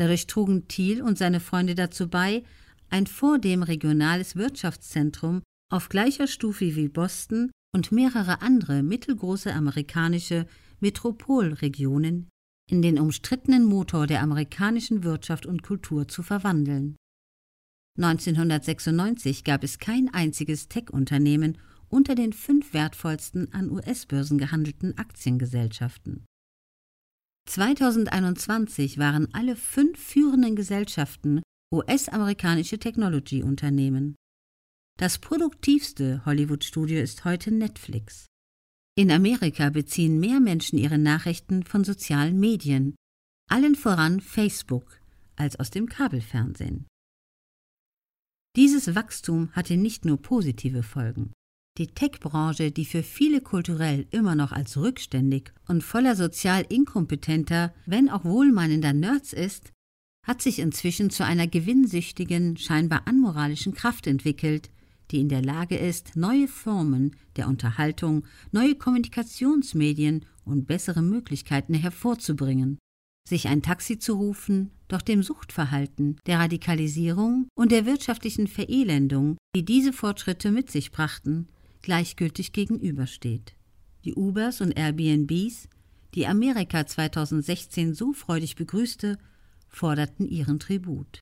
Dadurch trugen Thiel und seine Freunde dazu bei, ein vordem regionales Wirtschaftszentrum auf gleicher Stufe wie Boston und mehrere andere mittelgroße amerikanische Metropolregionen in den umstrittenen Motor der amerikanischen Wirtschaft und Kultur zu verwandeln. 1996 gab es kein einziges Tech-Unternehmen unter den fünf wertvollsten an US-Börsen gehandelten Aktiengesellschaften. 2021 waren alle fünf führenden Gesellschaften US-amerikanische Technology-Unternehmen. Das produktivste Hollywood-Studio ist heute Netflix. In Amerika beziehen mehr Menschen ihre Nachrichten von sozialen Medien, allen voran Facebook, als aus dem Kabelfernsehen. Dieses Wachstum hatte nicht nur positive Folgen. Die Tech-Branche, die für viele kulturell immer noch als rückständig und voller sozial inkompetenter, wenn auch wohlmeinender Nerds ist, hat sich inzwischen zu einer gewinnsüchtigen, scheinbar anmoralischen Kraft entwickelt, die in der Lage ist, neue Formen der Unterhaltung, neue Kommunikationsmedien und bessere Möglichkeiten hervorzubringen sich ein Taxi zu rufen, doch dem Suchtverhalten, der Radikalisierung und der wirtschaftlichen Verelendung, die diese Fortschritte mit sich brachten, gleichgültig gegenübersteht. Die Ubers und Airbnbs, die Amerika 2016 so freudig begrüßte, forderten ihren Tribut.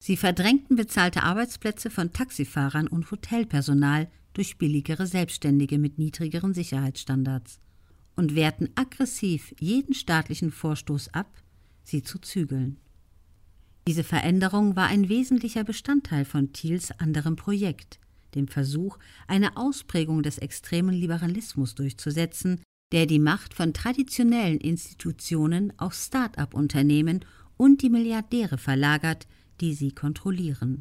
Sie verdrängten bezahlte Arbeitsplätze von Taxifahrern und Hotelpersonal durch billigere Selbstständige mit niedrigeren Sicherheitsstandards und wehrten aggressiv jeden staatlichen Vorstoß ab, sie zu zügeln. Diese Veränderung war ein wesentlicher Bestandteil von Thiels anderem Projekt, dem Versuch, eine Ausprägung des extremen Liberalismus durchzusetzen, der die Macht von traditionellen Institutionen auf Start-up-Unternehmen und die Milliardäre verlagert, die sie kontrollieren